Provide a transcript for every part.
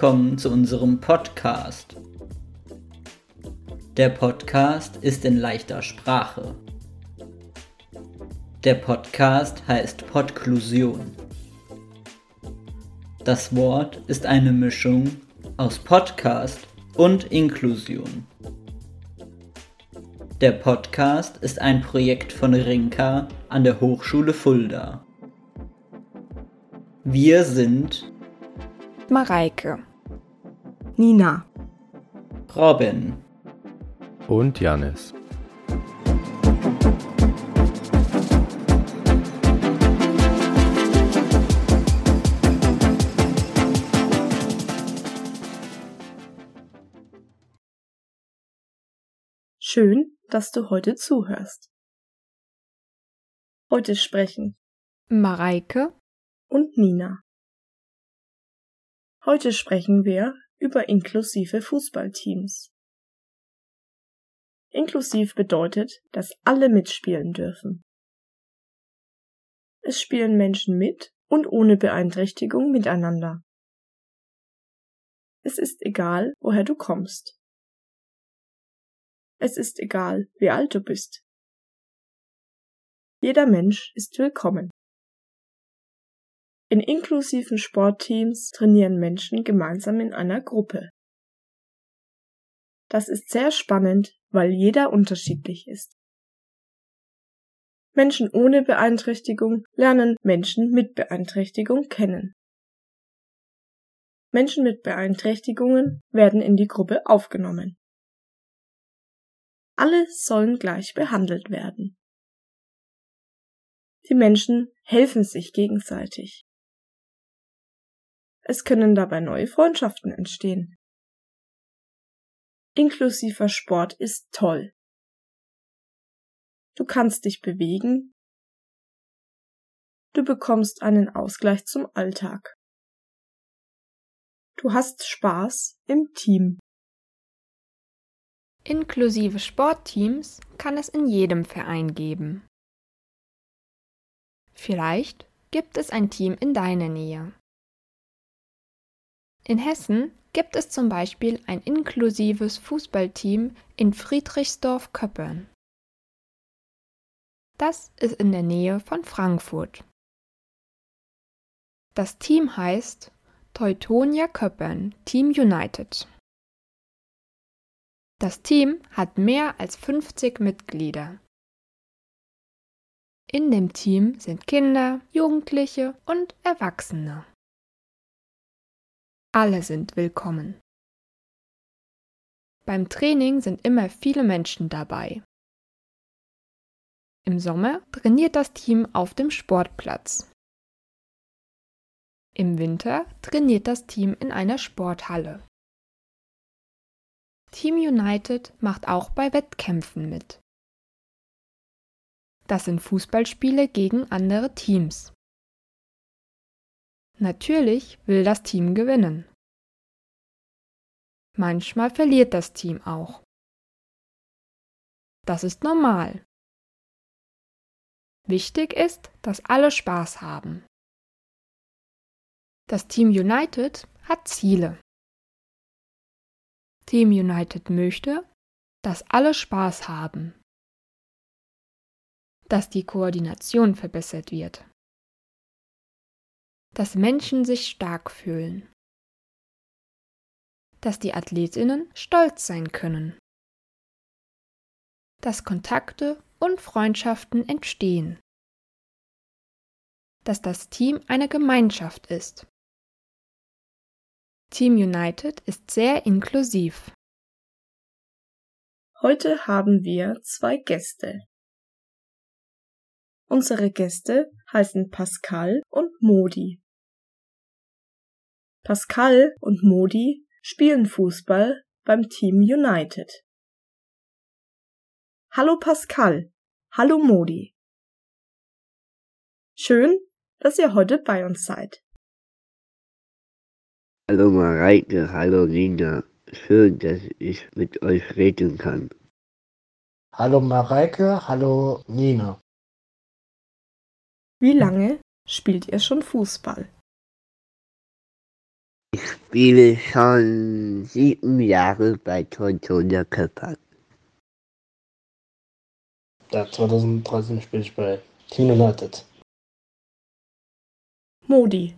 willkommen zu unserem Podcast. Der Podcast ist in leichter Sprache. Der Podcast heißt Podklusion. Das Wort ist eine Mischung aus Podcast und Inklusion. Der Podcast ist ein Projekt von Rinka an der Hochschule Fulda. Wir sind Mareike, Nina, Robin, und Janis. schön, dass du heute zuhörst. Heute sprechen Mareike und Nina. Heute sprechen wir über inklusive Fußballteams. Inklusiv bedeutet, dass alle mitspielen dürfen. Es spielen Menschen mit und ohne Beeinträchtigung miteinander. Es ist egal, woher du kommst. Es ist egal, wie alt du bist. Jeder Mensch ist willkommen. In inklusiven Sportteams trainieren Menschen gemeinsam in einer Gruppe. Das ist sehr spannend, weil jeder unterschiedlich ist. Menschen ohne Beeinträchtigung lernen Menschen mit Beeinträchtigung kennen. Menschen mit Beeinträchtigungen werden in die Gruppe aufgenommen. Alle sollen gleich behandelt werden. Die Menschen helfen sich gegenseitig. Es können dabei neue Freundschaften entstehen. Inklusiver Sport ist toll. Du kannst dich bewegen. Du bekommst einen Ausgleich zum Alltag. Du hast Spaß im Team. Inklusive Sportteams kann es in jedem Verein geben. Vielleicht gibt es ein Team in deiner Nähe. In Hessen gibt es zum Beispiel ein inklusives Fußballteam in Friedrichsdorf-Köppern. Das ist in der Nähe von Frankfurt. Das Team heißt Teutonia Köppern Team United. Das Team hat mehr als 50 Mitglieder. In dem Team sind Kinder, Jugendliche und Erwachsene. Alle sind willkommen. Beim Training sind immer viele Menschen dabei. Im Sommer trainiert das Team auf dem Sportplatz. Im Winter trainiert das Team in einer Sporthalle. Team United macht auch bei Wettkämpfen mit. Das sind Fußballspiele gegen andere Teams. Natürlich will das Team gewinnen. Manchmal verliert das Team auch. Das ist normal. Wichtig ist, dass alle Spaß haben. Das Team United hat Ziele. Team United möchte, dass alle Spaß haben, dass die Koordination verbessert wird, dass Menschen sich stark fühlen, dass die Athletinnen stolz sein können, dass Kontakte und Freundschaften entstehen, dass das Team eine Gemeinschaft ist. Team United ist sehr inklusiv. Heute haben wir zwei Gäste. Unsere Gäste heißen Pascal und Modi. Pascal und Modi spielen Fußball beim Team United. Hallo Pascal, hallo Modi. Schön, dass ihr heute bei uns seid. Hallo Mareike, hallo Nina. Schön, dass ich mit euch reden kann. Hallo Mareike, hallo Nina. Wie lange spielt ihr schon Fußball? Ich spiele schon sieben Jahre bei Tortonia Köpern. Seit 2013 spiele ich bei Team United. Modi,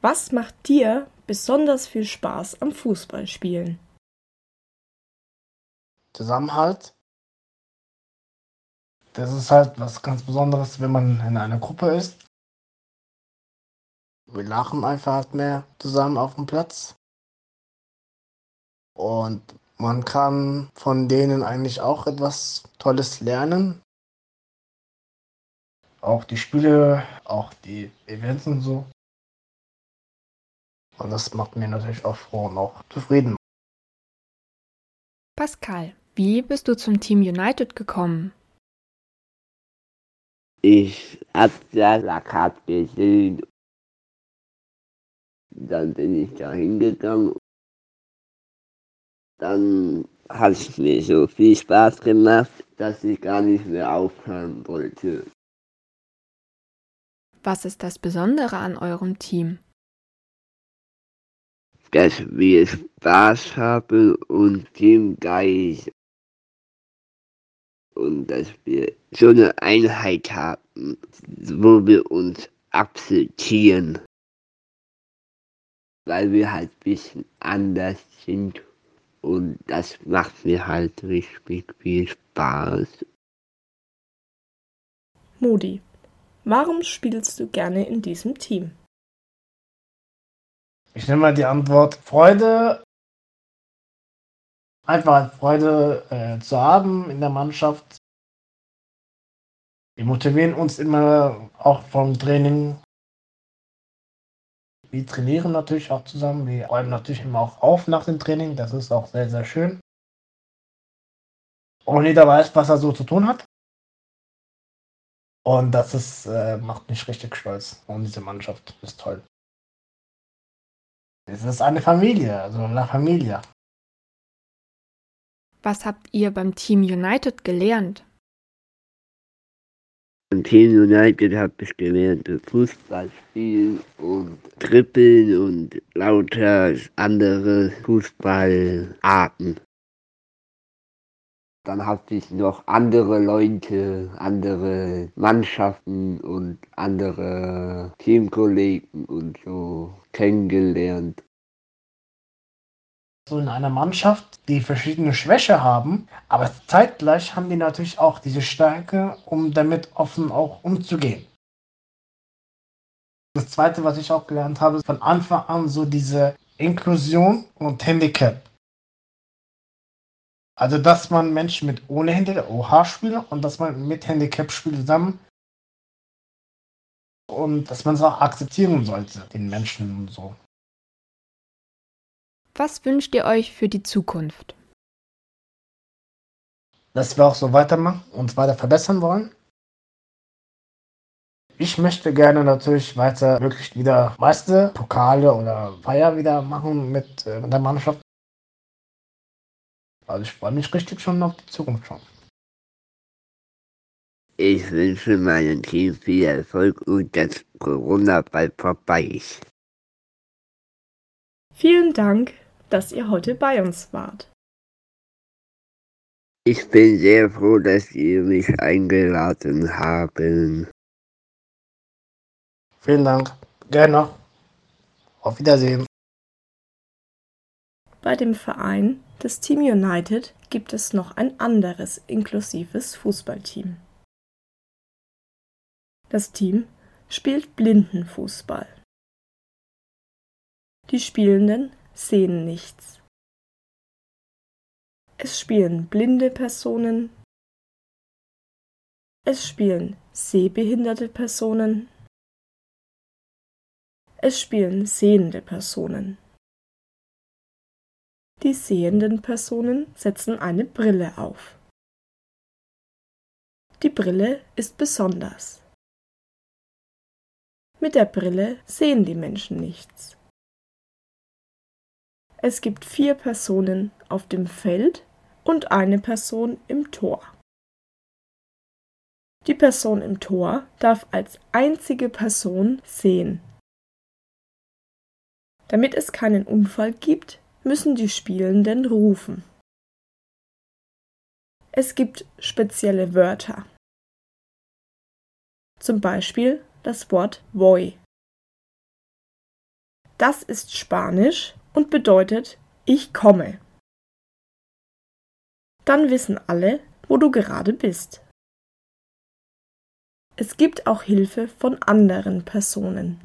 was macht dir besonders viel Spaß am Fußballspielen? Zusammenhalt. Das ist halt was ganz Besonderes, wenn man in einer Gruppe ist. Wir lachen einfach mehr zusammen auf dem Platz. Und man kann von denen eigentlich auch etwas Tolles lernen. Auch die Spiele, auch die Events und so. Und das macht mir natürlich auch froh und auch zufrieden. Pascal, wie bist du zum Team United gekommen? Ich hab das Plakat gesehen. Dann bin ich da hingegangen. Dann hat es mir so viel Spaß gemacht, dass ich gar nicht mehr aufhören wollte. Was ist das Besondere an eurem Team? Dass wir Spaß haben und Teamgeist. Und dass wir so eine Einheit haben, wo wir uns akzeptieren. Weil wir halt ein bisschen anders sind. Und das macht mir halt richtig viel Spaß. Modi, warum spielst du gerne in diesem Team? Ich nehme mal die Antwort Freude. Einfach halt Freude äh, zu haben in der Mannschaft. Wir motivieren uns immer auch vom Training. Wir trainieren natürlich auch zusammen. Wir räumen natürlich immer auch auf nach dem Training. Das ist auch sehr, sehr schön. Und jeder weiß, was er so zu tun hat. Und das ist, äh, macht mich richtig stolz. Und diese Mannschaft ist toll. Es ist eine Familie, also eine Familie. Was habt ihr beim Team United gelernt? Im Team United habe ich gelernt, Fußball spielen und trippeln und lauter andere Fußballarten. Dann hatte ich noch andere Leute, andere Mannschaften und andere Teamkollegen und so kennengelernt. So in einer Mannschaft, die verschiedene Schwäche haben, aber zeitgleich haben die natürlich auch diese Stärke, um damit offen auch umzugehen. Das zweite, was ich auch gelernt habe, ist von Anfang an so diese Inklusion und Handicap. Also, dass man Menschen mit ohne Handicap, OH spielt und dass man mit Handicap spielt zusammen. Und dass man es auch akzeptieren sollte, den Menschen und so. Was wünscht ihr euch für die Zukunft? Dass wir auch so weitermachen, uns weiter verbessern wollen. Ich möchte gerne natürlich weiter wirklich wieder meiste Pokale oder Feier wieder machen mit, äh, mit der Mannschaft. Also ich freue mich richtig schon auf die Zukunft schon. Ich wünsche meinem Team viel Erfolg und dass Corona bald vorbei ist. Vielen Dank, dass ihr heute bei uns wart. Ich bin sehr froh, dass ihr mich eingeladen haben. Vielen Dank. Gerne. Auf Wiedersehen. Bei dem Verein des Team United gibt es noch ein anderes inklusives Fußballteam. Das Team spielt Blindenfußball. Die Spielenden sehen nichts. Es spielen blinde Personen. Es spielen sehbehinderte Personen. Es spielen sehende Personen. Die sehenden Personen setzen eine Brille auf. Die Brille ist besonders. Mit der Brille sehen die Menschen nichts. Es gibt vier Personen auf dem Feld und eine Person im Tor. Die Person im Tor darf als einzige Person sehen. Damit es keinen Unfall gibt, müssen die Spielenden rufen. Es gibt spezielle Wörter. Zum Beispiel das Wort voy. Das ist Spanisch und bedeutet ich komme. Dann wissen alle, wo du gerade bist. Es gibt auch Hilfe von anderen Personen.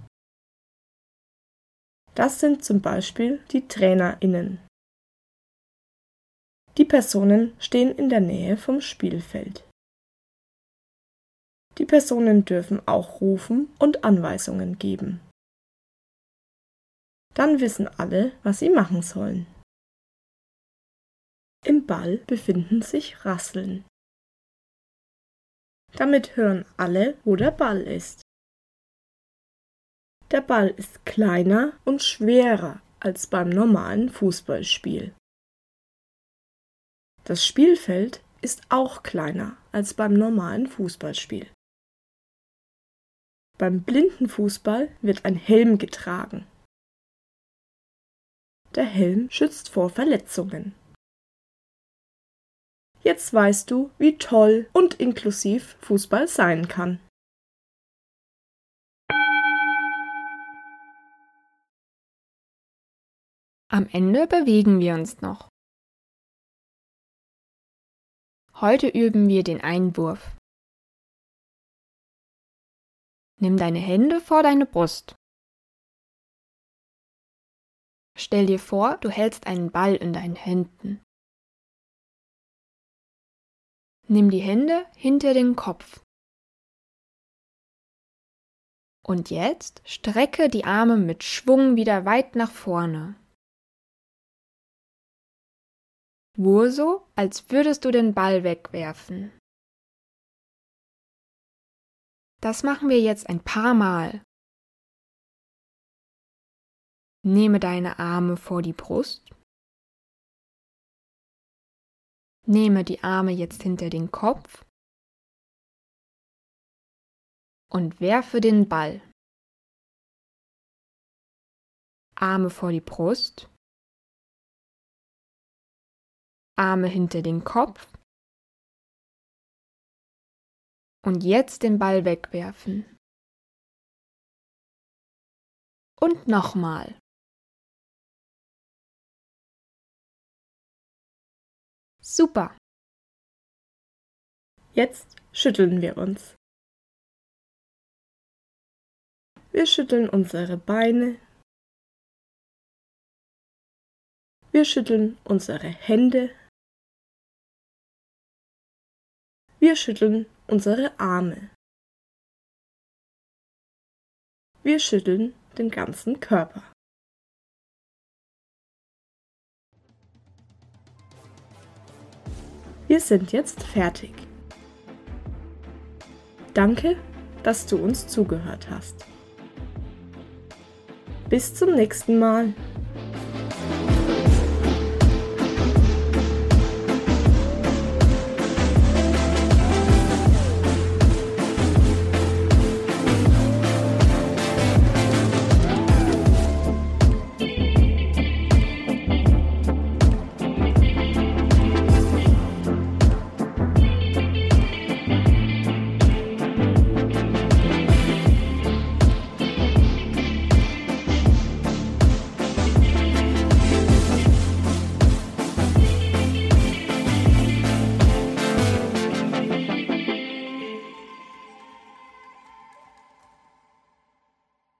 Das sind zum Beispiel die Trainerinnen. Die Personen stehen in der Nähe vom Spielfeld. Die Personen dürfen auch rufen und Anweisungen geben. Dann wissen alle, was sie machen sollen. Im Ball befinden sich Rasseln. Damit hören alle, wo der Ball ist. Der Ball ist kleiner und schwerer als beim normalen Fußballspiel. Das Spielfeld ist auch kleiner als beim normalen Fußballspiel. Beim Blindenfußball wird ein Helm getragen. Der Helm schützt vor Verletzungen. Jetzt weißt du, wie toll und inklusiv Fußball sein kann. Am Ende bewegen wir uns noch. Heute üben wir den Einwurf. Nimm deine Hände vor deine Brust. Stell dir vor, du hältst einen Ball in deinen Händen. Nimm die Hände hinter den Kopf. Und jetzt strecke die Arme mit Schwung wieder weit nach vorne. Nur so, als würdest du den Ball wegwerfen. Das machen wir jetzt ein paar Mal. Nehme deine Arme vor die Brust. Nehme die Arme jetzt hinter den Kopf und werfe den Ball. Arme vor die Brust. Arme hinter den Kopf und jetzt den Ball wegwerfen. Und nochmal. Super. Jetzt schütteln wir uns. Wir schütteln unsere Beine. Wir schütteln unsere Hände. Wir schütteln unsere Arme. Wir schütteln den ganzen Körper. Wir sind jetzt fertig. Danke, dass du uns zugehört hast. Bis zum nächsten Mal.